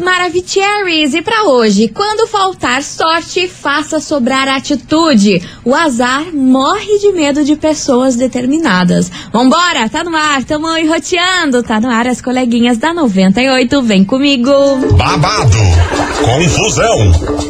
Maravicheries. E para hoje, quando faltar sorte, faça sobrar atitude. O azar morre de medo de pessoas determinadas. Vambora, tá no ar, tamo enroteando. Tá no ar as coleguinhas da 98, vem comigo. Babado, confusão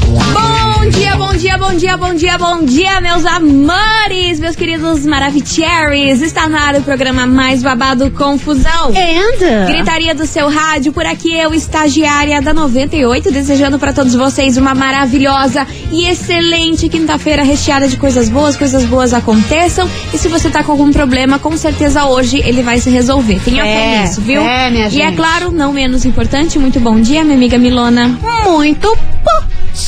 Bom dia, bom dia, bom dia, bom dia, bom dia, meus amores, meus queridos Maravicheries. Está na área o programa mais babado Confusão. And? Gritaria do seu rádio, por aqui eu, estagiária da 98, desejando para todos vocês uma maravilhosa e excelente quinta-feira recheada de coisas boas, coisas boas aconteçam. E se você tá com algum problema, com certeza hoje ele vai se resolver. Tenha fé É, nisso, viu? é, minha E é gente. claro, não menos importante, muito bom dia, minha amiga Milona. Muito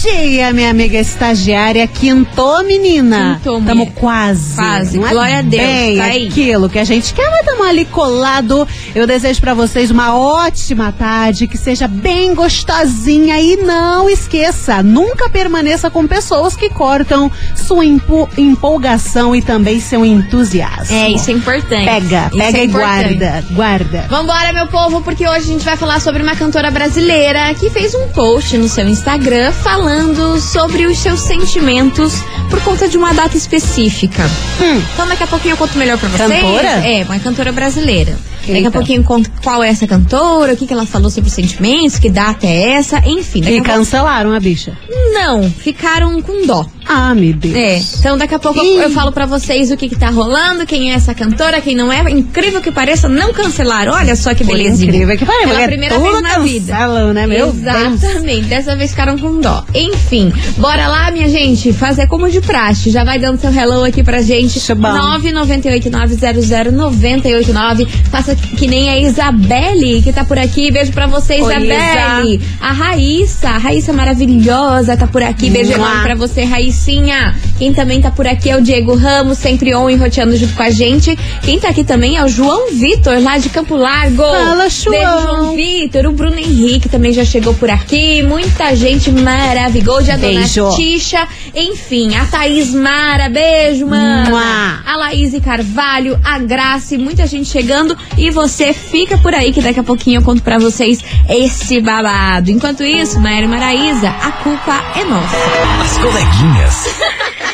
dia, minha amiga estagiária. Quintou, menina. Quintou, Tamo quase. Quase. Não é Glória a Deus, Bem, tá aí. aquilo que a gente quer, mas tamo ali colado. Eu desejo pra vocês uma ótima tarde, que seja bem gostosinha. E não esqueça, nunca permaneça com pessoas que cortam sua empo- empolgação e também seu entusiasmo. É, isso é importante. Pega, Isso pega é e importante. guarda, guarda. Vambora, meu povo, porque hoje a gente vai falar sobre uma cantora brasileira que fez um post no seu Instagram falando sobre os seus sentimentos por conta de uma data específica. Hum. Então daqui a pouquinho eu conto melhor pra vocês. Cantora? É, uma cantora brasileira. Daqui a Eita. pouquinho eu conto qual é essa cantora, o que, que ela falou sobre os sentimentos, que data é essa, enfim. E a pouco... cancelaram a bicha. Não, ficaram com dó. Ah, meu Deus. É, então daqui a pouco eu, eu falo pra vocês o que que tá rolando, quem é essa cantora, quem não é. Incrível que pareça, não cancelaram. Olha só que belezinha. incrível que pareça, Pela porque primeira vez na vida. cancelam, né, meu Deus? Exatamente. Dessa vez ficaram com dó. Enfim, bora lá, minha gente, fazer como de praxe. Já vai dando seu hello aqui pra gente. Chabão. 998900989. Faça que nem a Isabelle, que tá por aqui. Beijo pra você, Oi, Isabelle. A Raíssa, a Raíssa maravilhosa, tá por aqui. Beijo enorme pra você, Raicinha. Quem também tá por aqui é o Diego Ramos, sempre on e roteando junto com a gente. Quem tá aqui também é o João Vitor, lá de Campo Largo. Fala, João. Beijo, João Vitor. O Bruno Henrique também já chegou por aqui. Muita gente maravilhosa. A dona Beijo. Tisha. Enfim, a Thaís Mara. Beijo, mana. Mua. A Laís Carvalho, a Grace, muita gente chegando. E você fica por aí que daqui a pouquinho eu conto pra vocês esse babado. Enquanto isso, Maíra e Maraísa, a culpa é nossa. As coleguinhas.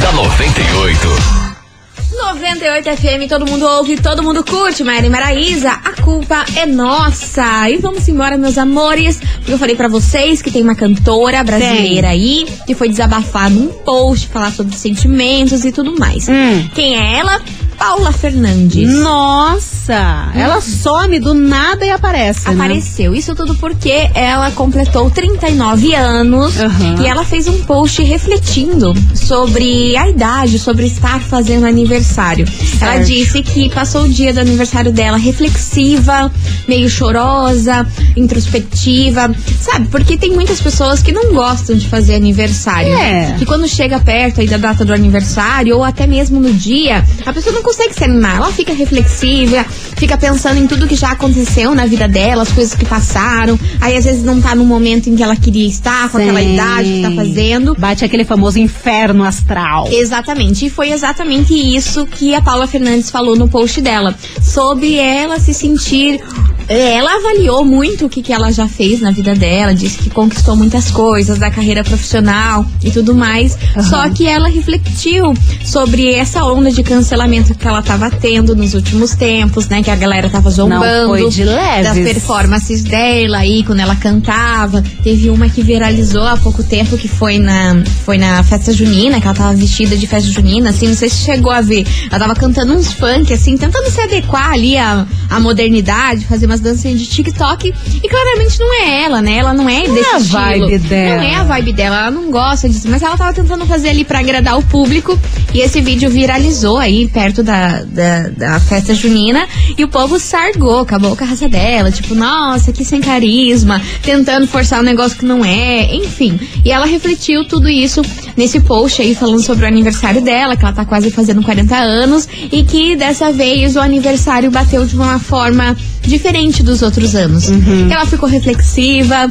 Da 98. 98 FM, todo mundo ouve, todo mundo curte, Maíra e Maraísa, a culpa é nossa. E vamos embora, meus amores, porque eu falei pra vocês que tem uma cantora brasileira aí que foi desabafar num post, falar sobre sentimentos e tudo mais. Hum. Quem é ela? Paula Fernandes. Nossa! Ela some do nada e aparece. né? Apareceu. Isso tudo porque ela completou 39 anos Aham. e ela fez um post refletindo sobre a idade, sobre estar fazendo aniversário. Ela Certo. disse que passou o dia do aniversário dela reflexiva, meio chorosa, introspectiva, sabe? Porque tem muitas pessoas que não gostam de fazer aniversário. É. Que quando chega perto aí da data do aniversário ou até mesmo no dia, a pessoa não consegue se animar. Ela fica reflexiva, fica pensando em tudo que já aconteceu na vida dela, as coisas que passaram. Aí às vezes não tá no momento em que ela queria estar, com aquela Sim. idade que tá fazendo. Bate aquele famoso inferno astral. Exatamente, e foi exatamente isso que a Paula Fernandes falou no post dela, sobre ela se sentir. Eh, Ela avaliou muito o que, que ela já fez na vida dela, disse que conquistou muitas coisas da carreira profissional e tudo mais. Só que ela refletiu sobre essa onda de cancelamento que ela tava tendo nos últimos tempos, né? Que a galera tava zombando das performances dela aí, quando ela cantava. Teve uma que viralizou há pouco tempo, que foi na, foi na festa junina, que ela tava vestida de festa junina, assim, não sei se chegou a ver. Ela tava cantando uns funk, assim, tentando se adequar ali à, à modernidade, fazer umas dancinhas de TikTok. E claramente não é ela, né? Ela não é desse é a estilo. vibe dela. Não é a vibe dela, ela não gosta disso, mas ela tava tentando fazer ali pra agradar o público. E esse vídeo viralizou aí perto da, da, da festa junina e o povo sargou, acabou com a raça dela. Tipo, nossa, que sem carisma, tentando forçar um negócio que não é, enfim. E ela refletiu tudo isso nesse post aí falando sobre o aniversário dela, que ela tá quase fazendo 40 anos e que dessa vez o aniversário bateu de uma forma diferente dos outros anos. Ela ficou reflexiva,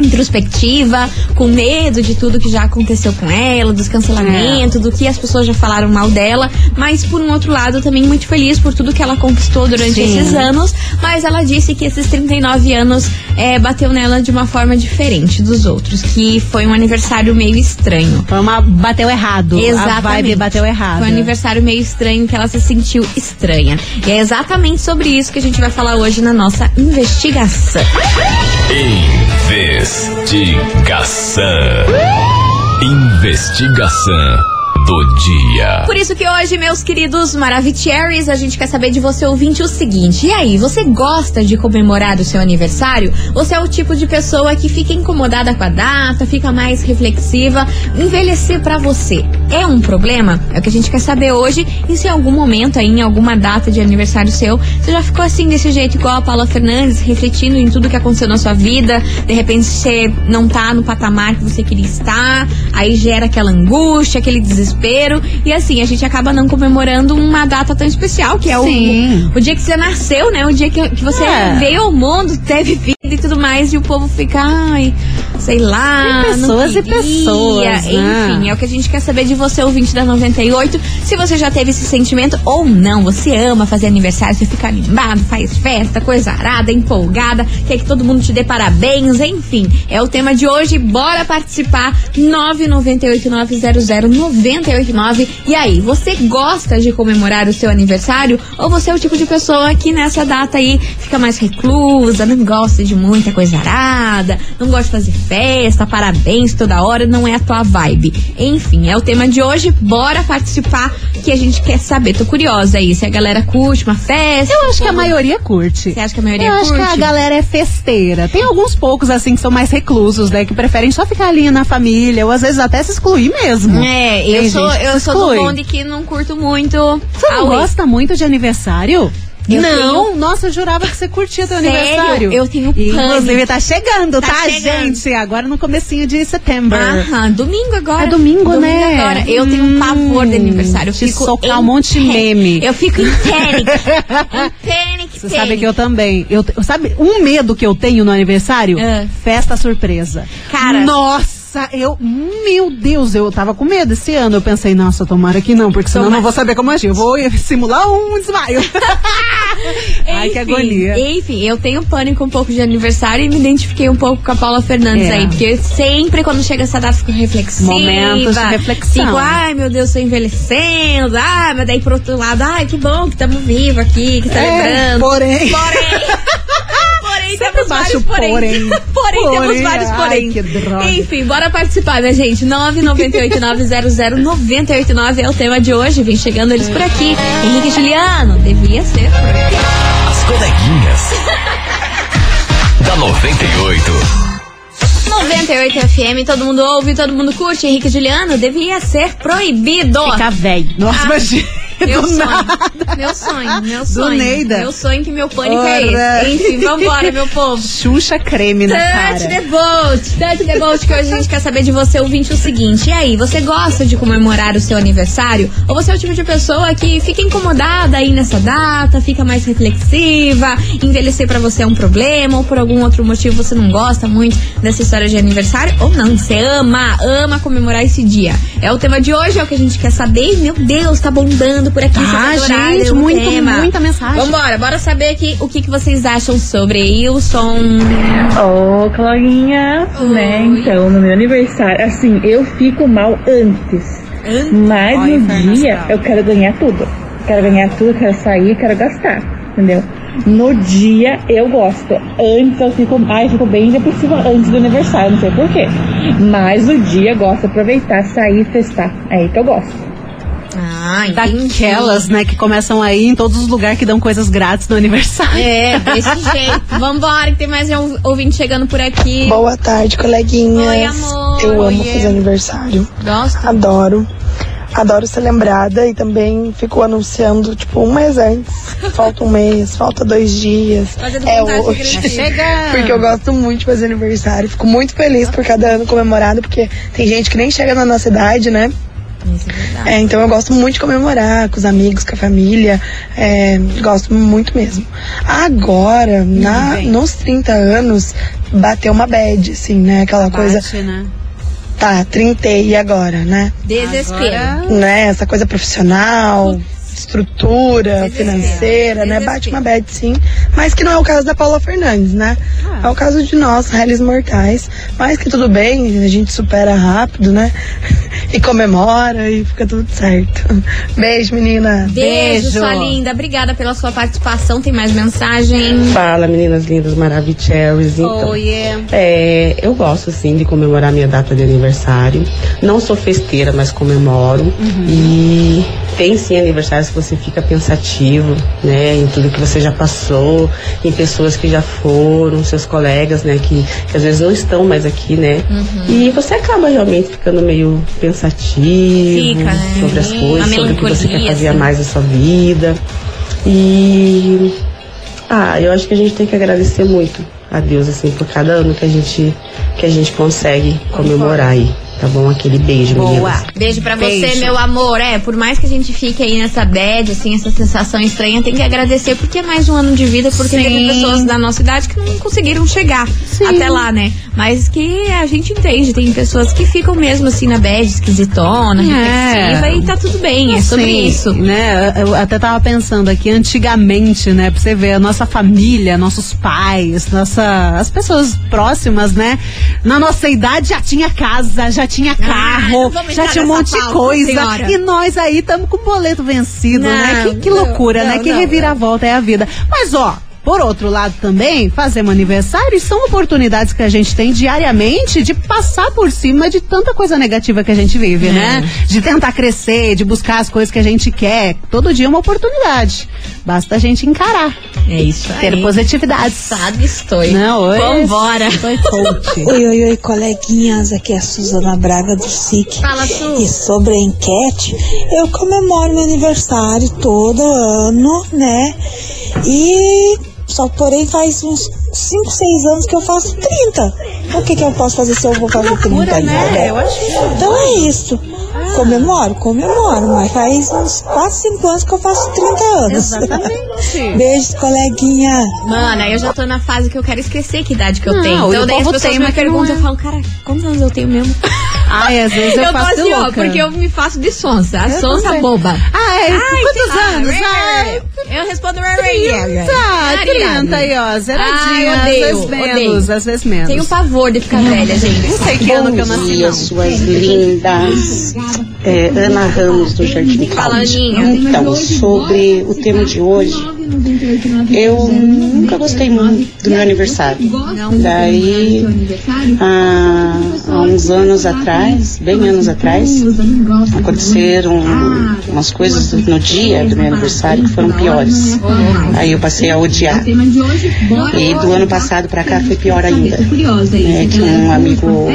introspectiva, com medo de tudo que já aconteceu com ela, dos cancelamentos, do que as pessoas já falaram mal dela, mas por um outro lado também muito feliz por tudo que ela conquistou durante Sim. esses anos, mas ela disse que esses 39 anos é, bateu nela de uma forma diferente dos outros, que foi um aniversário meio estranho. Foi uma. Bateu errado. Exatamente. A vibe bateu errado. Foi um aniversário meio estranho que ela se sentiu estranha. E é exatamente sobre isso que a gente vai falar hoje na nossa investigação. Investigação. Investigação do dia. Por isso que hoje, meus queridos Maravicheries, a gente quer saber de você ouvinte o seguinte: e aí, você gosta de comemorar o seu aniversário? Você é o tipo de pessoa que fica incomodada com a data, fica mais reflexiva? Envelhecer pra você é um problema? É o que a gente quer saber hoje. E se em algum momento aí, em alguma data de aniversário seu, você já ficou assim desse jeito igual a Paula Fernandes, refletindo em tudo que aconteceu na sua vida, de repente você não tá no patamar que você queria estar, aí gera aquela angústia, aquele desespero. E assim, a gente acaba não comemorando uma data tão especial, que é o, o dia que você nasceu, né? O dia que, que você É. veio ao mundo, teve vida e tudo mais, e o povo fica, ai, sei lá. Tem pessoas e pessoas, né? Enfim, é o que a gente quer saber de você, ouvinte da 98. Se você já teve esse sentimento ou não, você ama fazer aniversário, você fica animado, faz festa, coisa arada, empolgada, quer que todo mundo te dê parabéns, enfim. É o tema de hoje, bora participar. 998900989. E aí, você gosta de comemorar o seu aniversário? Ou você é o tipo de pessoa que nessa data aí fica mais reclusa, não gosta de muita coisa arada, não gosta de fazer festa, parabéns toda hora, não é a tua vibe. Enfim, é o tema de hoje, bora participar que a gente quer saber. Tô curiosa aí, se a galera curte uma festa. Eu acho que a maioria curte. Você acha que a maioria Eu acho curte? que a galera é festeira. Tem alguns poucos, assim, que são mais reclusos, né? Que preferem só ficar ali na família, ou às vezes até se excluir mesmo. É, eu Tem sou, eu sou do bonde que não curto muito. Você não gosta muito de aniversário? Eu não, tenho- nossa, eu jurava que você curtia teu Sério? aniversário. Eu tenho Inclusive, pânico. tá chegando, Tá tá, chegando. gente? Agora no comecinho de setembro. Aham, domingo agora. É domingo, né? agora. Eu tenho um Hum, pavor de aniversário. Eu te fico socar um monte de meme. Eu fico em pânico. em pânico, Você sabe que eu também. Eu, sabe um medo que eu tenho no aniversário? Ah. Festa surpresa. Cara. Nossa, eu. Meu Deus, eu tava com medo esse ano. Eu pensei, nossa, tomara que não, porque senão eu Tomara. não vou saber como agir. Eu vou simular um desmaio. Ai, que agonia. Enfim, eu tenho pânico um pouco de aniversário e me identifiquei um pouco com a Paula Fernandes É. aí. Porque sempre quando chega essa data fico reflexiva. Momentos de reflexão. Fico, ai meu Deus, tô envelhecendo. Ah, mas daí pro outro lado, ai que bom que estamos vivos aqui, que É, celebrando. porém. Porém. Porém, Sempre temos vários o porém. porém. porém, temos Porém, vários ai, porém. que droga. Enfim, bora participar, né, gente? 998900989 é o tema de hoje. Vem chegando eles por aqui. Henrique e Juliano, devia ser. As coleguinhas. da 98. 98 FM, todo mundo ouve, todo mundo curte. Henrique e Juliano, devia ser proibido. Fica velho. Nossa, Ah, imagina. Meu do sonho, nada. meu sonho, meu Do sonho. Neida. Meu sonho que meu pânico Ora. é esse. Enfim, vambora, meu povo. Xuxa creme na Touch cara. the boat, touch the boat, que hoje a gente quer saber de você, ouvinte, o seguinte. E aí, você gosta de comemorar o seu aniversário? Ou você é o tipo de pessoa que fica incomodada aí nessa data, fica mais reflexiva, envelhecer pra você é um problema, ou por algum outro motivo você não gosta muito dessa história de aniversário? Ou não, você ama, ama comemorar esse dia. É o tema de hoje, é o que a gente quer saber. Meu Deus, tá bombando por aqui. Tá, adoraram gente, muito, tema. muita mensagem. Vambora, bora saber aqui o que, que vocês acham sobre Wilson. Ô, Clauinha, né? Então, no meu aniversário, assim, eu fico mal antes. Mas Olha, no dia eu quero ganhar tudo. Quero ganhar tudo, quero sair, quero gastar. Entendeu? No dia eu gosto. Antes eu fico, ai, eu fico bem depressiva antes do aniversário, não sei porquê. Mas no dia eu gosto de aproveitar, sair, festar. É aí que eu gosto. Ah. Daquelas, né, que começam aí em todos os lugares que dão coisas grátis no aniversário. É, desse jeito. Vambora, que tem mais um ouvinte chegando por aqui. Boa tarde, coleguinhas. Oi, amor. Eu amo Oiê. fazer aniversário. Gosto. Adoro. adoro ser lembrada e também fico anunciando, tipo, um mês antes. Falta um mês, falta dois dias. Fazendo É hoje. Chega! Porque eu gosto muito de fazer aniversário. Fico muito feliz por cada ano comemorado, porque tem gente que nem chega na nossa idade, né? Isso é verdade. É, então eu gosto muito de comemorar com os amigos, com a família. É, gosto muito mesmo. Agora, na, bem. nos 30 anos, bateu uma bad, assim, né? Aquela coisa. Bate, né? Tá, 30 e agora, né? Desespero. Agora- né? Essa coisa profissional, estrutura Desespero, financeira, né? desespero. Bate uma bad sim. Mas que não é o caso da Paula Fernandes, né? Ah. É o caso de nós, réis mortais. Mas que tudo bem, a gente supera rápido, né? E comemora e fica tudo certo. Beijo, menina. Beijo, Beijo. sua linda. Obrigada pela sua participação. Tem mais mensagem? Fala, meninas lindas, maravilhosas. Então, Oh, yeah. é, eu gosto, sim, de comemorar minha data de aniversário. Não sou festeira, mas comemoro. E tem, sim, aniversários que você fica pensativo, né? Em tudo que você já passou, em pessoas que já foram, seus colegas, né? Que, que às vezes não estão mais aqui, né? E você acaba realmente ficando meio pensativo Fica, né? sobre as coisas, sobre o que você quer fazer assim. mais na sua vida. E ah, eu acho que a gente tem que agradecer muito a Deus, assim, por cada ano que a gente, que a gente consegue comemorar aí. Tá bom? Aquele beijo, Boa. meninas. Beijo pra você, Beijo. meu amor. É, por mais que a gente fique aí nessa bad, assim, essa sensação estranha, tem que agradecer porque é mais um ano de vida, porque Sim. tem pessoas da nossa idade que não conseguiram chegar até lá, né? Mas que a gente entende, tem pessoas que ficam mesmo assim na bad, esquisitona, É. reflexiva, e tá tudo bem, é sobre Sim, isso. Né? Eu até tava pensando aqui, antigamente, né? Pra você ver, a nossa família, nossos pais, nossa, as pessoas próximas, né? Na nossa idade já tinha casa, já tinha Ah, carro, não vamos já tinha um monte de coisa. senhora. E nós aí estamos com o boleto vencido, né? Não, Que, que não, loucura, né? não, Que não, reviravolta é a vida. Mas, ó. Por outro lado também, fazer um aniversário são oportunidades que a gente tem diariamente de passar por cima de tanta coisa negativa que a gente vive, É. né? De tentar crescer, de buscar as coisas que a gente quer. Todo dia é uma oportunidade. Basta a gente encarar. É isso aí. Ter positividades. Sabe, estou. Não, oi. Vambora. Oi, oi, oi, coleguinhas, aqui é a Suzana Braga do SIC. Fala, Su. E sobre a enquete, eu comemoro meu aniversário todo ano, né? E só porém faz uns 5, 6 anos que eu faço 30. O que que eu posso fazer se eu vou fazer 30 ainda? né? Então é isso. Comemoro, comemoro, mas faz uns 4, 5 anos que eu faço 30 anos. Exatamente. Beijos, coleguinha. Mana, eu já tô na fase que eu quero esquecer que idade que eu Não, tenho. Então daí as pessoas me perguntam, é. eu falo, cara, quantos anos eu tenho mesmo? Ai, às vezes eu, Eu, tô faço assim, ó, louca. porque eu me faço de sonsa. A Eu sonsa também. boba. Ah, é? Ai, Quantos anos? Eu respondo 30, 30 aí, ó. Zeradinha. Às vezes menos, odeio. às vezes menos. Tenho pavor de ficar velha, gente. Não sei que ano que eu nasci, não. suas lindas. É, Ana Ramos, do Jardim Fala. Então, sobre o tema de hoje, eu nunca gostei muito do meu aniversário. Daí, há, há uns anos atrás, bem anos atrás, aconteceram umas coisas no dia do meu aniversário que foram piores. Aí eu passei a odiar. E do ano passado pra cá foi pior ainda. É que um amigo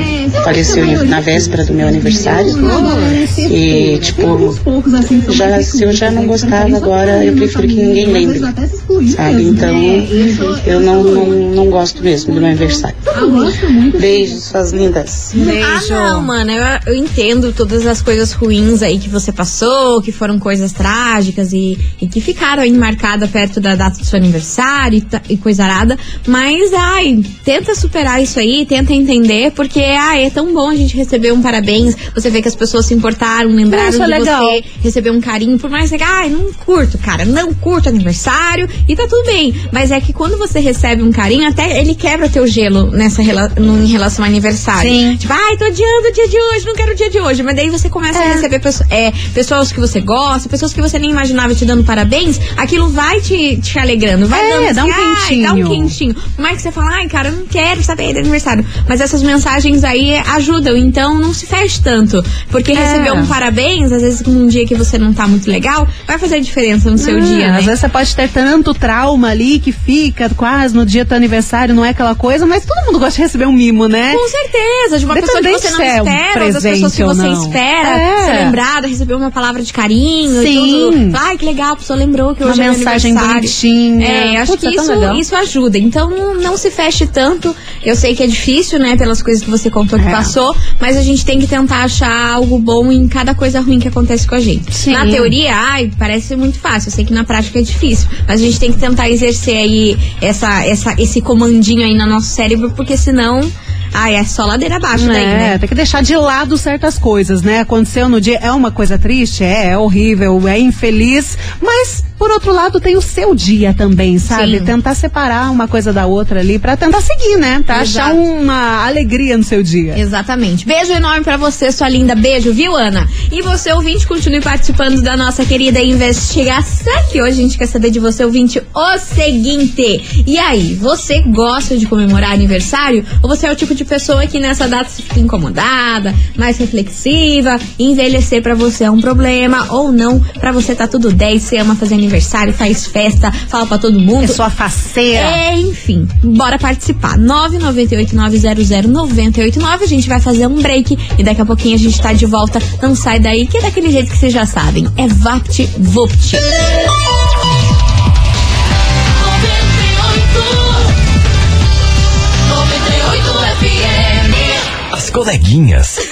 faleceu na véspera do meu aniversário. E, tipo, já, se eu já não gostava agora, eu prefiro que ninguém lembre. Sabe? Então, eu não, não, não gosto mesmo do meu aniversário. Beijos, suas lindas. Ah, não, mano, eu, eu entendo todas as coisas ruins aí que você passou, que foram coisas trágicas e, e que ficaram aí marcadas perto da data do seu aniversário e, e coisa arada. Mas, ai, tenta superar isso aí, tenta entender, porque, ai, é tão bom a gente receber um parabéns, você vê que as pessoas se importaram, lembraram Isso é de legal. você, receber um carinho, por mais que, ai, não curto, cara, não curto aniversário e tá tudo bem. Mas é que quando você recebe um carinho, até ele quebra teu gelo nessa no, em relação ao aniversário. Sim. Tipo, ai, tô adiando o dia de hoje, não quero o dia de hoje. Mas daí você começa a receber pesso- é, pessoas que você gosta, pessoas que você nem imaginava te dando parabéns. aquilo vai te, te alegrando, vai É, dando dá um assim, ai, quentinho. dá um quentinho. Como é que você fala, ai, cara, eu não quero saber de aniversário. Mas essas mensagens aí ajudam, então não se feche tanto. Porque É. receber um parabéns, às vezes num dia que você não tá muito legal, vai fazer diferença no seu Ah, dia, né? Às vezes você pode ter tanto trauma ali que fica quase no dia do teu aniversário, não é aquela coisa, mas todo mundo gosta de receber um mimo, né? Com certeza, de uma pessoa que você não é um espera, ou das pessoas que você espera, É. ser lembrada, receber uma palavra de carinho Sim. e tudo. Ai, que legal, a pessoa lembrou que Uma hoje é meu mensagem bonitinha. É, acho Putz, que é isso, legal. isso ajuda. Então não, não se feche tanto. Eu sei que é difícil, né, pelas coisas que você contou que É. passou, mas a gente tem que tentar achar algo bom em cada coisa ruim que acontece com a gente. Sim. Na teoria, ai, parece muito fácil. Eu sei que na prática é difícil, mas a gente tem que tentar exercer aí essa, essa, esse comandinho aí no nosso cérebro, porque senão, ai, é só ladeira abaixo daí, É, né? tem que deixar de lado certas coisas, né? Aconteceu no dia, é uma coisa triste, é, é horrível, é infeliz, mas por outro lado tem o seu dia também, sabe? Sim. Tentar separar uma coisa da outra ali pra tentar seguir, né? Achar Exato. uma alegria no seu dia. Exatamente. Beijo enorme pra você, sua linda. Beijo, viu, Ana? E você, ouvinte, continue participando da nossa querida investigação. Que hoje a gente quer saber de você, ouvinte, o seguinte. E aí, você gosta de comemorar aniversário? Ou você é o tipo de pessoa que nessa data se fica incomodada, mais reflexiva? Envelhecer pra você é um problema ou não? Pra você tá tudo 10, você ama fazer aniversário, faz festa, fala pra todo mundo. É sua faceira. É, enfim, bora participar. 998900989. A gente vai fazer um break e daqui a pouquinho a gente tá de volta. Não sai daí, que é daquele jeito que vocês já sabem. É Vapt Vupt. As coleguinhas.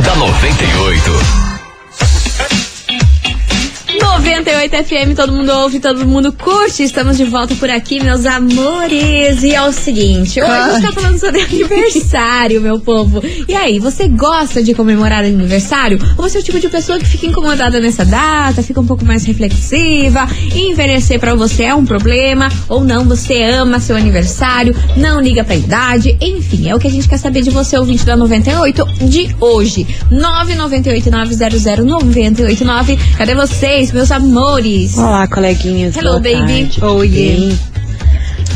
da 98. 98 FM, todo mundo ouve, todo mundo curte. Estamos de volta por aqui, meus amores. E é o seguinte, hoje a gente tá falando sobre aniversário, meu povo. E aí, você gosta de comemorar aniversário? Ou você é o tipo de pessoa que fica incomodada nessa data, fica um pouco mais reflexiva? Envelhecer pra você é um problema? Ou não, você ama seu aniversário, não liga pra idade? Enfim, é o que a gente quer saber de você, ouvinte da 98 de hoje. 998 900 989. Cadê vocês, meus amores? Olá, coleguinhas. Hello, boa baby. tarde. Oi.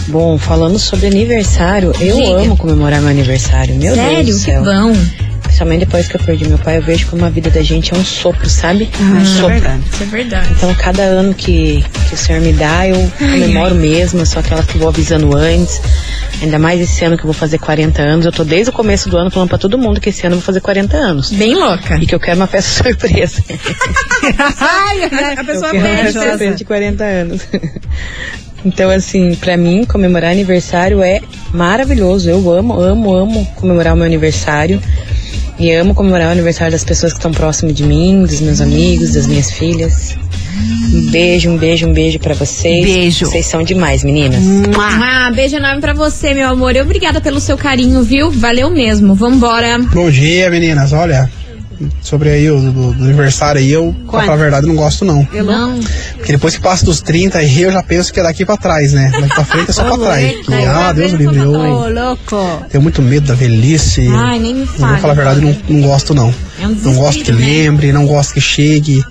Bom, falando sobre aniversário, eu Diga. amo comemorar meu aniversário. Meu Deus Sério? do Que céu. bom. Principalmente depois que eu perdi meu pai, eu vejo como a vida da gente é um sopro, sabe? um isso é sopro. verdade. Isso é verdade. Então, cada ano que, que o Senhor me dá, eu comemoro mesmo. Eu sou aquela que vou avisando antes. Ainda mais esse ano que eu vou fazer 40 anos. Eu tô desde o começo do ano falando pra todo mundo que esse ano eu vou fazer 40 anos. Bem louca. E que eu quero uma festa surpresa. Ai, A pessoa Eu quero uma pede. surpresa de 40 anos. Então, assim, pra mim, comemorar aniversário é maravilhoso. Eu amo, amo, amo comemorar o meu aniversário. E amo comemorar o aniversário das pessoas que estão próximas de mim, dos meus amigos, das minhas filhas. Um beijo, um beijo, um beijo pra vocês. Beijo. Vocês são demais, meninas. Ah, beijo enorme pra você, meu amor. E Obrigada pelo seu carinho, viu? Valeu mesmo. Vambora. Bom dia, meninas. Olha, sobre aí o do, do aniversário aí, eu, pra Quanto? falar a verdade, não gosto não. Eu não. Porque depois que passa dos 30 aí, eu já penso que é daqui pra trás, né? Daqui pra frente é só pra trás. Porque, ah, Deus me livre, eu Ô, louco. tenho muito medo da velhice. Ai, nem me Eu fale. vou falar a verdade, não, não gosto não. É um Não gosto que né? lembre, não gosto que chegue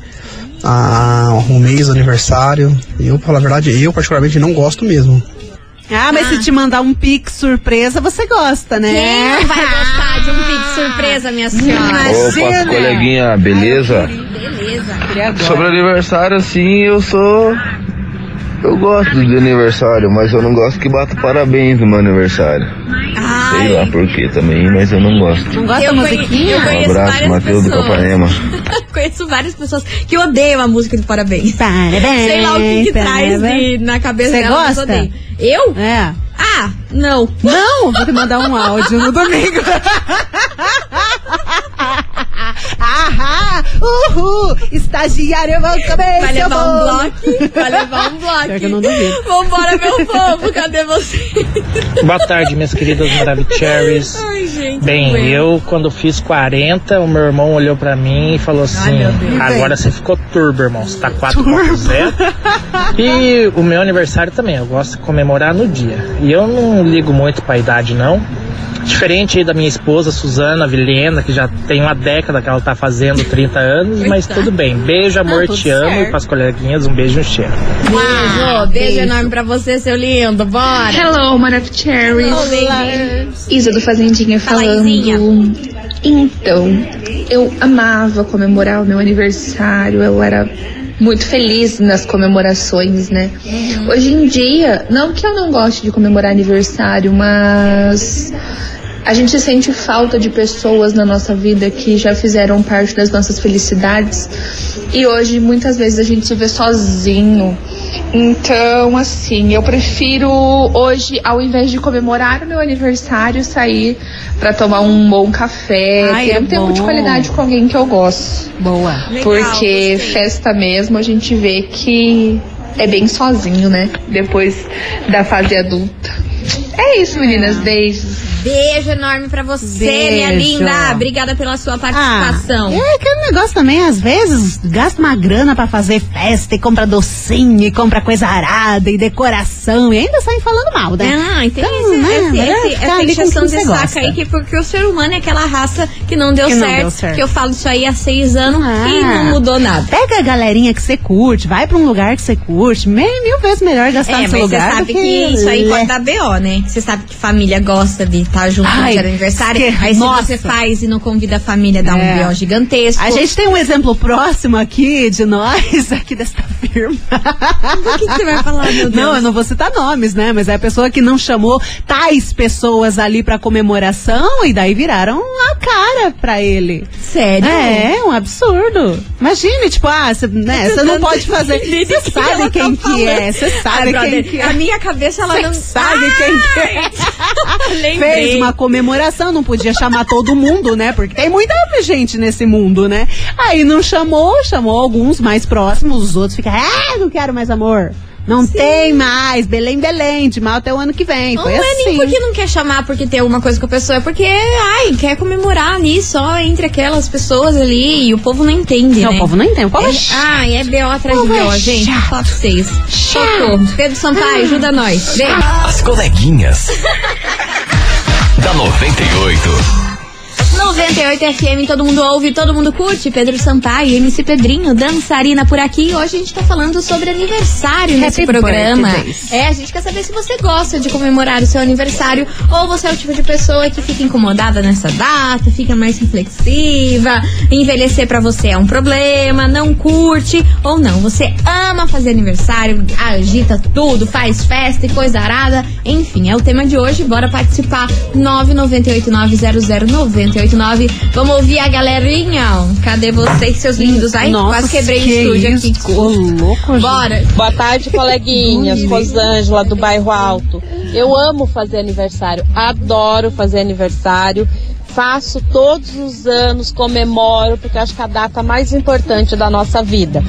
ah, um mês do aniversário. Eu, pra falar a verdade, eu particularmente não gosto mesmo. Ah, mas se te mandar um pix surpresa, você gosta, né? Quem não vai gostar de um pix surpresa, minha senhora? Imagina. Opa, coleguinha, beleza? Beleza. Sobre aniversário, assim, eu sou. Eu gosto de aniversário, mas eu não gosto que bata parabéns no meu aniversário. Sei lá por que também, mas eu não gosto. Não gosta da musiquinha? eu Um conheço abraço, Matheus do. Capanema. conheço várias pessoas que odeiam a música do Parabéns. Parabéns. Sei lá o que, que traz de, na cabeça Você dela, mas gosta? Eu? É. Ah, não. Não, vou te mandar um áudio no domingo. Ahá, uhul, estagiário, eu vou comer Vai levar um bloco? Vai levar um bloco. Pior que eu não duvido. Vambora, meu povo, cadê você? Boa tarde, minhas queridas Maravicheries. Ai, gente. Bem, aguento. eu quando fiz 40, o meu irmão olhou pra mim e falou assim: Deus. Agora você ficou turbo, irmão. Você tá 4.0. e o meu aniversário também, eu gosto de comemorar no dia. E eu não ligo muito pra idade, não. Diferente aí da minha esposa, Suzana Vilhena, que já tem uma década que ela tá fazendo 30 anos, mas Coitada. tudo bem. Beijo, amor, Ah, te amo. certo. E pras coleguinhas, um beijo e um cheiro. Beijo, beijo enorme pra você, seu lindo. Bora. Hello, baby. Isa do Fazendinha Fala, falando. Então, eu amava comemorar o meu aniversário, eu era muito feliz nas comemorações, né? Hoje em dia, não que eu não goste de comemorar aniversário, mas a gente sente falta de pessoas na nossa vida que já fizeram parte das nossas felicidades. E hoje, muitas vezes, a gente se vê sozinho. Então, assim, eu prefiro hoje, ao invés de comemorar o meu aniversário, sair pra tomar um bom café, Ai, ter é um tempo bom. de qualidade com alguém que eu gosto. Boa. Porque festa mesmo a gente vê que é bem sozinho, né? Depois da fase adulta. É isso, meninas. Beijos. Beijo enorme pra você, Beijo. minha linda. Obrigada pela sua participação. É aquele negócio também, às vezes, gasta uma grana pra fazer festa e compra docinho e compra coisa arada e decoração e ainda saem falando mal, né? Ah, tem Então, esse, né, esse, esse, essa injeção de saco gosta. aí, que porque o ser humano é aquela raça que não deu, Que não certo, deu certo. Que eu falo isso aí há seis anos Ah. e não mudou nada. Pega a galerinha que você curte, vai pra um lugar que você curte, mil, mil vezes melhor gastar É, nesse mas você lugar. sabe do que isso aí pode dar BO, né? Você sabe que família gosta de estar junto no Ai, dia do aniversário. que- Aí se nossa. você faz e não convida a família, dá É. um BO gigantesco. A gente tem um exemplo próximo aqui de nós, aqui desta firma. O que, que você vai falar, meu Deus? Não, eu não vou citar nomes, né? Mas é a pessoa que não chamou tais pessoas ali pra comemoração e daí viraram a cara pra ele. Sério? É, um absurdo. Imagine, tipo, ah, você né, não pode fazer. Você sabe tá quem que é, você Ai, sabe quem brother, que é. A minha cabeça, ela Cê não sabe Lembrei. Fez uma comemoração, não podia chamar todo mundo, né? Porque tem muita gente nesse mundo, né? Aí não chamou, chamou alguns mais próximos, os outros ficam, ah, não quero mais amor. Não tem mais, Belém, Belém, de mal até o ano que vem. Não Foi é assim. nem porque não quer chamar porque tem alguma coisa com a pessoa, é porque, ai, quer comemorar ali só entre aquelas pessoas ali e o povo não entende, Não, né? o povo não entende, o povo é é, chato. Ai, é BO atrás de O povo é BO, gente. chato. Fala pra vocês. Socorro. Pedro Sampaio, ajuda nós. Vem. As coleguinhas. da 98. 98 FM, todo mundo ouve, todo mundo curte. Pedro Sampaio, MC Pedrinho, dançarina por aqui. Hoje a gente tá falando sobre aniversário nesse Happy programa. birthdays. É, a gente quer saber se você gosta de comemorar o seu aniversário ou você é o tipo de pessoa que fica incomodada nessa data, fica mais reflexiva, envelhecer pra você é um problema, não curte ou não. Você ama fazer aniversário, agita tudo, faz festa e coisa arada. Enfim, é o tema de hoje. Bora participar. 998900989. Vamos ouvir a galerinha. Cadê vocês, seus lindos? Ai, Nossa, quase quebrei o que estúdio isso, aqui. ô, louco, gente. Bora. Boa tarde, coleguinhas. Rosângela, do bairro Alto. Eu amo fazer aniversário, adoro fazer aniversário. Faço todos os anos, comemoro, porque acho que é a data mais importante da nossa vida.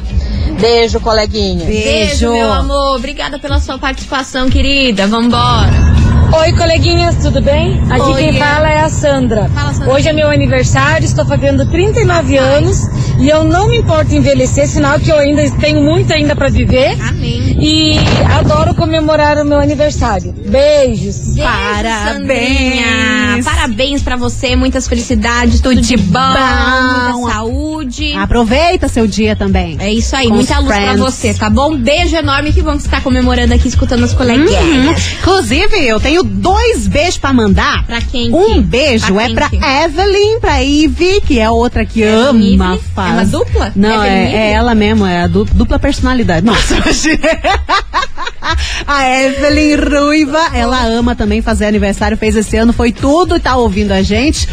Beijo, coleguinha. Beijo, meu amor. Obrigada pela sua participação, querida. Vambora. Oi, coleguinhas, tudo bem? Aqui Oi, quem é. fala é a Sandra. Fala, Sandra. Hoje é meu aniversário, estou fazendo 39 anos e eu não me importo em envelhecer, sinal que eu ainda tenho muito ainda para viver. Amém. E adoro comemorar o meu aniversário. Beijos. Beijo, Sandrinha. Parabéns pra você, muitas felicidades, tudo, de bom, bom. muita saúde. Aproveita seu dia também. É isso aí, Com muita luz pra friends. você, tá bom? Beijo enorme que vamos estar comemorando aqui, escutando as Uhum. coleguinhas. Inclusive, eu tenho dois beijos pra mandar. Pra quem? Um beijo Pra é pra? Evelyn, pra Ivy, que é outra que Evelyn ama faz. É uma dupla? Não, Evelyn é, Ivy? é ela mesmo, é a du- dupla personalidade. Nossa, imagina. A Evelyn Ruiva, ela ama também fazer aniversário, fez esse ano, foi tudo e tá ouvindo a gente.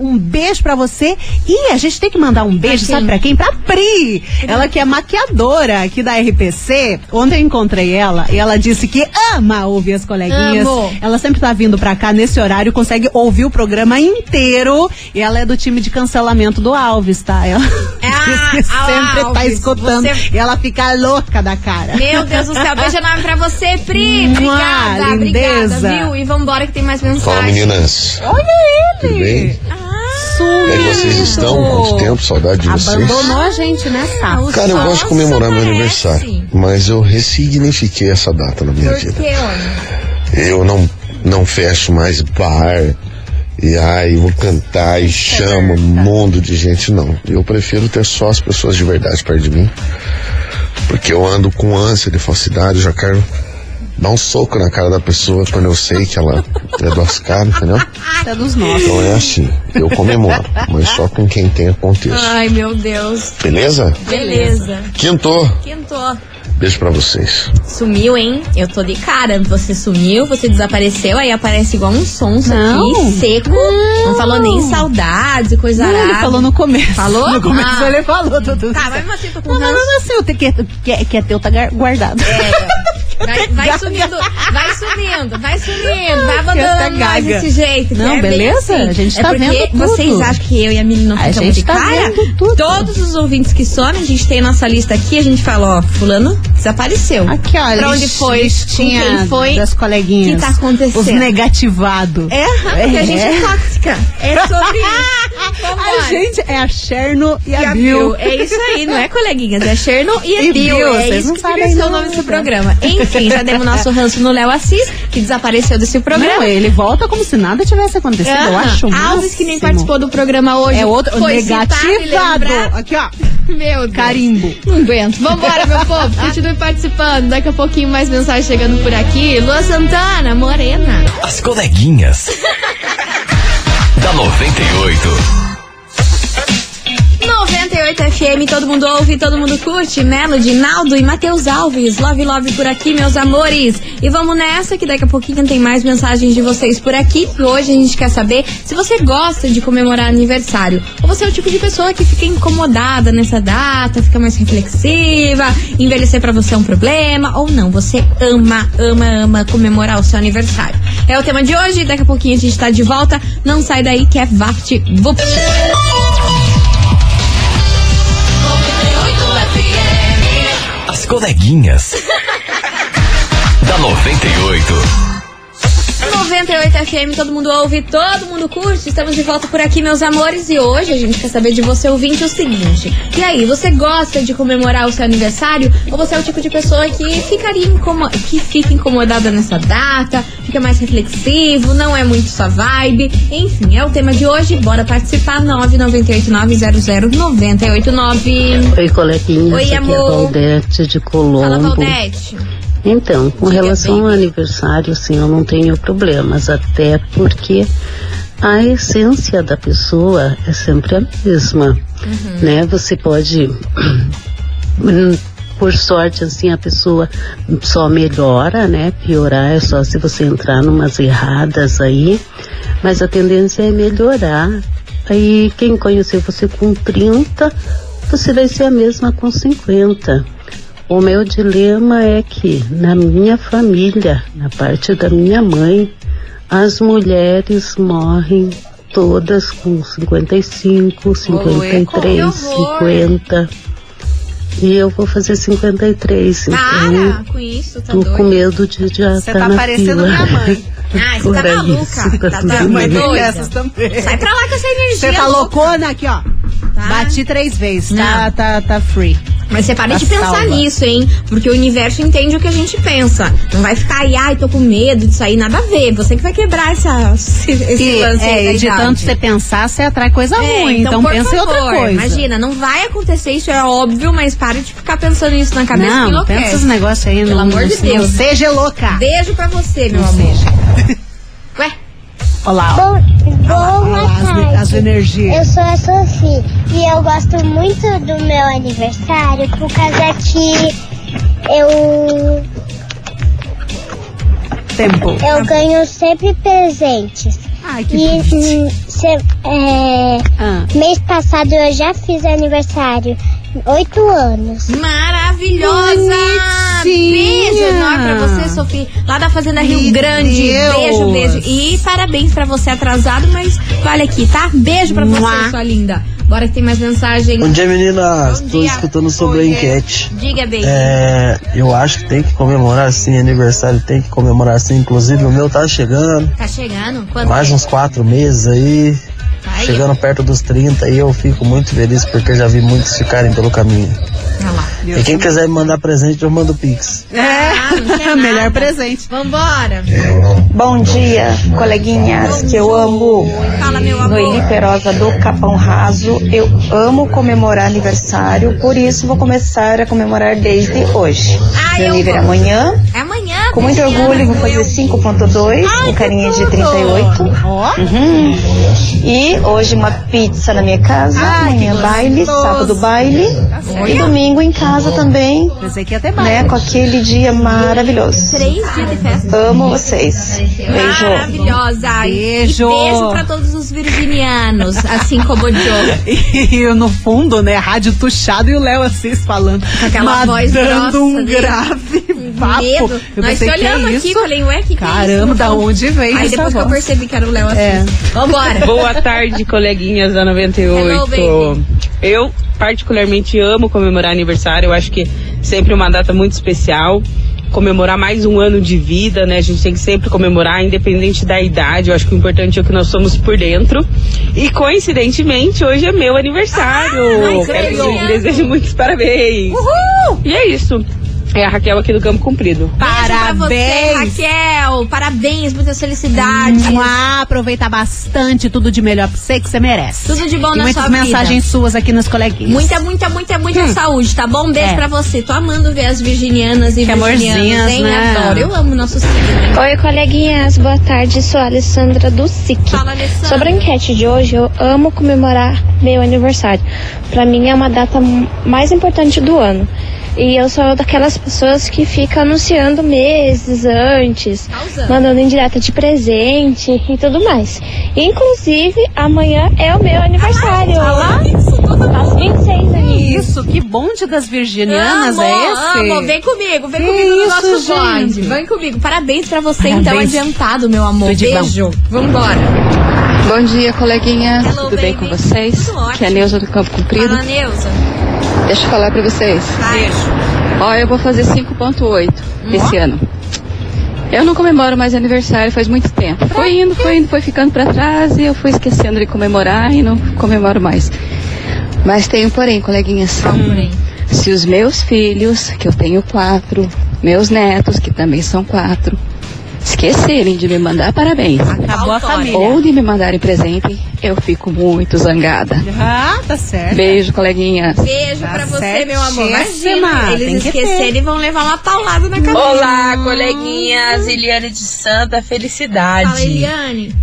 Um beijo pra você. E a gente tem que mandar um beijo, quem? sabe pra quem? Pra Pri. Ela que é maquiadora aqui da RPC. Ontem eu encontrei ela e ela disse que ama ouvir as coleguinhas. Amo. Ela sempre tá vindo pra cá nesse horário, consegue ouvir o programa inteiro. E ela é do time de cancelamento do Alves, tá? Ela Ah, diz que ah, sempre tá Alves, escutando. você- E ela fica louca da cara. Meu Deus do céu, beijo enorme pra você, Pri. Mua, Obrigada, lindeza. obrigada, viu? E vambora que tem mais mensagem. Fala meninas, Olha tudo ele! bem? Como é que vocês estão? Quanto tempo? Saudade de vocês. Abandonou a gente, né, Sá? Cara, eu gosto de comemorar meu aniversário, mas eu ressignifiquei essa data na minha Por vida. que, homem? Eu não, não fecho mais bar. E ai, vou cantar e chamo um mundo de gente, não. Eu prefiro ter só as pessoas de verdade perto de mim. Porque eu ando com ânsia de falsidade, já quero dar um soco na cara da pessoa quando eu sei que ela é do Oscar, entendeu? É dos nossos. Então é assim, eu comemoro, mas só com quem tem contexto. Ai, meu Deus. Beleza? Beleza. Quinto, Quintou. Beijo pra vocês. Sumiu, hein? Eu tô de cara. Você sumiu, você desapareceu, aí aparece igual um sonso Não. aqui, seco. Não. falou nem saudades e coisa Não, ele falou no começo. Falou? No começo Ah. ele falou, Dudu. Tá, mas assim, tô com Não, não, não, não, assim, o que, que, que é teu tá guardado. Vai, vai sumindo, vai sumindo, vai sumindo, vai abandonando gaga. desse jeito. Não, é beleza? assim. A gente é tá porque vendo tudo. Vocês acham que eu e a Mili não ficamos de tá cara? Todos os ouvintes que somem, a gente tem nossa lista aqui, a gente fala, ó, fulano desapareceu. Aqui, ó, Pra onde foi? listinha Com quem foi? das coleguinhas. O que tá acontecendo? Os negativados. É, porque a gente é tóxica. É sobre isso. Vambora. A gente é a Cherno e, E a, a Bill. Bill. É isso aí, não é coleguinhas, é Cherno e a E Bill. Bill, é vocês isso não que sabem o nome desse programa. Enfim, já demos nosso ranço no Léo Assis, que desapareceu desse programa. Não, ele volta como se nada tivesse acontecido. Eu acho Alves, que nem máximo. participou do programa hoje. É outro foi negativado. Aqui, ó. Meu Deus. Carimbo. Não aguento. Vambora, meu povo. Continue participando. Daqui a pouquinho mais mensagem chegando por aqui. Lua Santana, Morena. As coleguinhas. da 98. 98 FM, todo mundo ouve, todo mundo curte. Melody, Naldo e Matheus Alves. Love, love por aqui, meus amores. E vamos nessa, que daqui a pouquinho tem mais mensagens de vocês por aqui. Hoje a gente quer saber se você gosta de comemorar aniversário. Ou você é o tipo de pessoa que fica incomodada nessa data, fica mais reflexiva, envelhecer pra você é um problema. Ou não, você ama, ama, ama comemorar o seu aniversário. É o tema de hoje, daqui a pouquinho a gente tá de volta. Não sai daí que é Vapt Vupt. Coleguinhas. da 98. 98 FM, todo mundo ouve, todo mundo curte. Estamos de volta por aqui, meus amores. E hoje a gente quer saber de você, ouvinte, o seguinte: E aí, você gosta de comemorar o seu aniversário? Ou você é o tipo de pessoa que ficaria incomo que fica incomodada nessa data, fica mais reflexivo, não é muito sua vibe? Enfim, é o tema de hoje. Bora participar: 998900989. Oi, coleguinhas. Oi, aqui é a amor. Valdete de Colombo. Fala, Valdete. Então, com relação ao aniversário, sim, eu não tenho problemas, até porque a essência da pessoa é sempre a mesma, né? Você pode, por sorte, assim, a pessoa só melhora, né? Piorar é só se você entrar numas erradas aí, mas a tendência é melhorar. Aí, quem conheceu você com 30, você vai ser a mesma com 50. O meu dilema é que na minha família, na parte da minha mãe, as mulheres morrem todas com 55, 53, 50. E eu vou fazer 53, então Para com isso, tá tô doido. com medo de já Você estar tá na parecendo fila. minha mãe. Ah, você tá maluca. isso Tá, tá tá tudo bem. doida. Essas também. Sai pra lá com essa energia. Você tá loucona aqui, ó. Bati três vezes. Tá, tá, tá free. Mas você para Tá de pensar salva. nisso, hein? Porque o universo entende o que a gente pensa. Não vai ficar aí, ai, tô com medo disso aí, nada a ver. Você que vai quebrar essa, esse E, lance aí é, de idade. tanto você pensar, você atrai coisa É, ruim. Então, por pensa em outra favor, coisa. Imagina, não vai acontecer isso, é óbvio, mas para de ficar pensando isso na cabeça que Não, enlouquece. pensa esses negócios aí. Pelo não, amor de não Deus. seja louca. Beijo pra você, meu Não amor. seja. Ué? Olá. Bom, boa tarde. as energias. Eu sou a Sofia e eu gosto muito do meu aniversário por causa que eu, Tempo. eu ganho sempre presentes. Ai, que e se- é, Ah. mês passado eu já fiz aniversário, oito anos. Maravilhosa! Bonitinha. Beijo enorme pra você, Sofia. Lá da Fazenda Rio Meu Grande. Deus. Beijo, beijo. E parabéns pra você atrasado, mas vale aqui, tá? Beijo pra você, Mua. sua linda. Bora que tem mais mensagem. Bom dia, meninas. Bom Tô dia. escutando sobre a Oi. enquete. Diga, bem. É, eu acho que tem que comemorar sim, aniversário tem que comemorar sim. Inclusive o meu tá chegando. Tá chegando? Quando Mais é? uns quatro meses aí. Chegando perto dos 30 e eu fico muito feliz porque já vi muitos ficarem pelo caminho. Lá. E quem quiser me mandar presente, eu mando Pix. Ah, Melhor presente. Vambora. Bom dia, coleguinhas, que eu amo. Fala, meu amor. Noeli Perosa do Capão Raso. Eu amo comemorar aniversário, por isso vou começar a comemorar desde hoje. Meu aniversário é amanhã. É amanhã. Com muito orgulho, vou fazer 5.2, com carinha de 38. Uhum. E hoje uma pizza na minha casa, amanhã baile, sábado baile. E domingo em casa também. Né, com aquele dia maravilhoso. Três dias de festa. Amo vocês. Beijo. Maravilhosa. Beijo. E beijo pra todos os virginianos, assim como o Joe. E eu, no fundo, né, rádio tuchado e o Léo Assis falando. Com aquela voz dando grossa um grave papo. Medo. Eu Nós pensei, se que é olhamos aqui, isso? falei, ué, que que é isso? Caramba, da onde veio Aí essa depois que eu percebi que era o Léo Assis. É. Vambora. Boa tarde, coleguinhas da 98. Hello, baby. eu particularmente amo comemorar aniversário, eu acho que sempre uma data muito especial. Comemorar mais um ano de vida, né? A gente tem que sempre comemorar, independente da idade. Eu acho que o importante é o que nós somos por dentro. E coincidentemente, hoje é meu aniversário. Ai, Quero que desejo muitos parabéns. Uhul! E é isso. É a Raquel aqui do Campo Comprido. Pra você, Parabéns. Raquel. Parabéns, muitas felicidades. Ah, aproveita bastante tudo de melhor pra você que você merece. Tudo de bom e na muitas sua vida. mensagens suas aqui nos coleguinhas. Muita, muita, muita, muita saúde, tá bom? Um beijo É. pra você. Tô amando ver as virginianas e Que virginianos, hein? né? Adoro. Eu amo nosso signo. Oi, coleguinhas, boa tarde. Sou a Alessandra do SIC. Fala, Alessandra. Sobre a enquete de hoje, eu amo comemorar meu aniversário. Pra mim é uma data mais importante do ano. E eu sou daquelas pessoas que fica anunciando meses antes, mandando em direta de presente e tudo mais. Inclusive, amanhã é o meu aniversário. Faço 26 aninhos. Isso, que bonde das virginianas amo, é esse? Amo, vem comigo, vem Que comigo no isso, nosso bonde. Vem comigo. Parabéns pra você, então, Parabéns. adiantado, meu amor. Tudo. Beijo. Vambora. Bom dia, coleguinhas. Hello, Tudo bem baby. com vocês? Tudo ótimo. Aqui é a Neuza do Campo Comprido. Fala, Neuza. Deixa eu falar pra vocês. Ó, eu vou fazer 5.8 esse ano. Eu não comemoro mais aniversário faz muito tempo. Foi indo, foi indo, foi ficando pra trás e eu fui esquecendo de comemorar e não comemoro mais. Mas tem um porém, coleguinhas. Se os meus filhos, que eu tenho quatro, meus netos, que também são quatro, esquecerem de me mandar parabéns. Acabou a família. Ou de me mandarem presente, eu fico muito zangada. Ah, tá certo. Beijo, coleguinhas. Beijo Tá pra você, meu amor. Imagina, Tem eles que esquecerem e vão levar uma paulada na cabeça. Olá, coleguinhas. Eliane de Santa Felicidade. Fala, Eliane.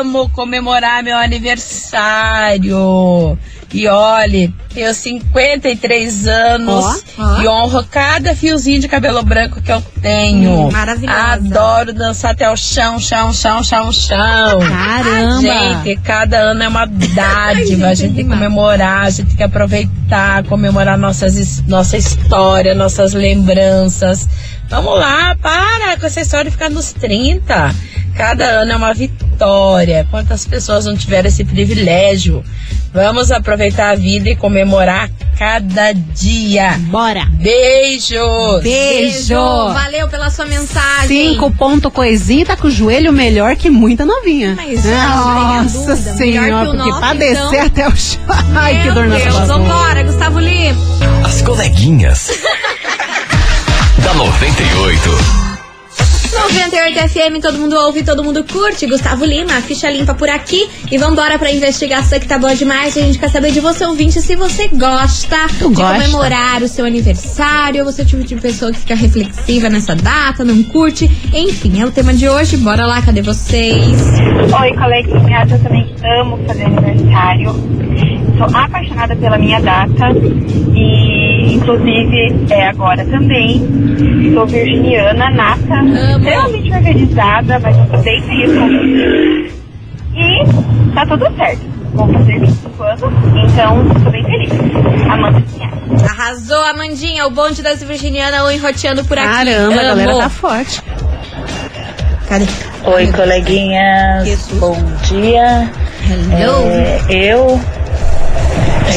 Amo comemorar meu aniversário. E olhe, tenho 53 anos Ó, ó. e honro cada fiozinho de cabelo branco que eu tenho. Hum, maravilhosa. Adoro dançar até o chão, chão, chão, chão, chão. Caramba. Gente, cada ano é uma dádiva. A gente tem que comemorar, a gente tem que aproveitar, comemorar nossas, nossa história, nossas lembranças. Vamos lá, para com essa história de ficar nos 30. Cada ano é uma vitória. Quantas pessoas não tiveram esse privilégio? Vamos aproveitar a vida e comemorar cada dia. Bora. Beijos! Beijo. Valeu pela sua mensagem. Cinco ponto coisinha, tá com o joelho melhor que muita novinha. Mas, Nossa ai, sem dúvida, senhora, que porque nosso, pra então. descer até o chão. Ai, que Meu dor nas Deus, costas. Vambora, Gustavo Lima. As coleguinhas. da 98. 98 FM, todo mundo ouve, todo mundo curte. Gustavo Lima, ficha limpa por aqui. E vambora pra investigação que tá boa demais. A gente quer saber de você, ouvinte, se você gosta Tu de gosta? comemorar o seu aniversário. Ou você é o tipo de pessoa que fica reflexiva nessa data, não curte. Enfim, é o tema de hoje. Bora lá, cadê vocês? Oi, coleguinhas, eu também amo fazer aniversário. Sou apaixonada pela minha data e, inclusive, é agora também. Sou virginiana, nata, extremamente organizada, mas eu tô bem feliz com. E tá tudo certo. Vou fazer 25 anos, então tô bem feliz. Amanda Pinha. Arrasou, Amandinha, o bonde das virginianas ou enroteando por aqui. Caramba, a galera Amo. tá forte. Cadê? Oi, coleguinhas. Bom dia. Hello. É, eu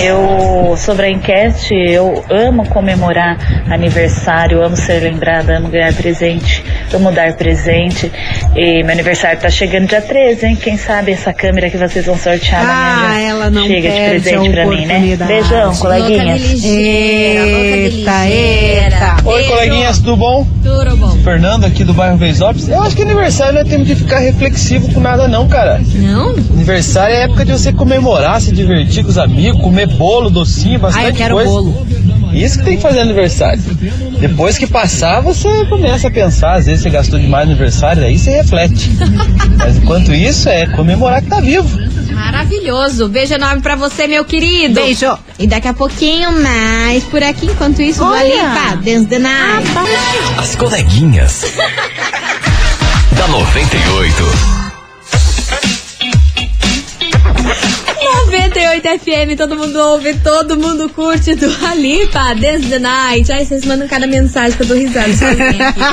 Eu, sobre a enquete, eu amo comemorar aniversário, amo ser lembrada, amo ganhar presente, amo dar presente. E meu aniversário tá chegando dia 13, hein? Quem sabe essa câmera que vocês vão sortear Ah, amanhã ela não chega de presente pra mim, né? Beijão, coleguinhas. Eita, eita. Oi, coleguinhas, tudo bom? Tudo bom. Fernando aqui do bairro Veisópolis. Eu acho que aniversário não é tempo de ficar reflexivo com nada, não, cara. Não? Aniversário é época de você comemorar, se divertir com os amigos, comer bolo, docinho, bastante Ah, eu quero coisa. bolo. Isso que tem que fazer aniversário. Depois que passar, você começa a pensar, às vezes você gastou demais no aniversário, aí você reflete. Mas enquanto isso, é comemorar que tá vivo. Maravilhoso. Beijo enorme pra você, meu querido. Beijo. E daqui a pouquinho mais por aqui. Enquanto isso, Olha. Dua Lipa, Dance the Night. As coleguinhas. da 98. 98 FM, todo mundo ouve, todo mundo curte do Alipa, Dance the Night. Ai, vocês mandam cada mensagem que eu dou risada sozinha aqui.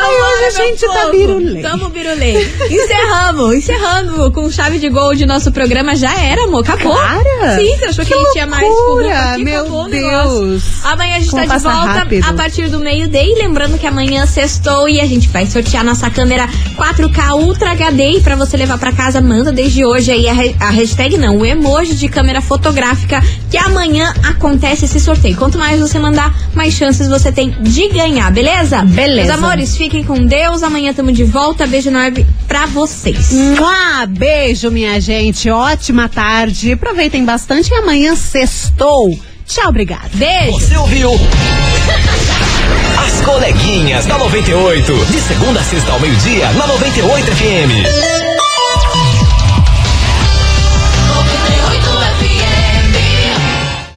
Ai, hoje a gente tá birulê. Tamo birulê. Encerramos, encerrando com chave de gol de nosso programa. Já era, amor, acabou. Para. Sim, você achou que, Que ele tinha mais curva aqui, meu acabou. Deus. Amanhã a gente Como tá de volta rápido. a partir do meio-dia. E lembrando que amanhã sextou e a gente vai sortear nossa câmera 4K Ultra HD. E pra você levar pra casa, manda desde hoje aí a, a hashtag não, o emoji de câmera fotográfica, que amanhã acontece esse sorteio. Quanto mais você mandar, mais chances você tem de ganhar, beleza? Beleza. Meus amores, fiquem com Deus. Amanhã tamo de volta. Beijo enorme pra vocês. Mua, beijo, minha gente. Ótima tarde. Aproveitem bastante e amanhã sextou. Tchau, obrigada. Beijo. Você ouviu? As coleguinhas da 98. De segunda a sexta ao meio-dia, na 98 FM.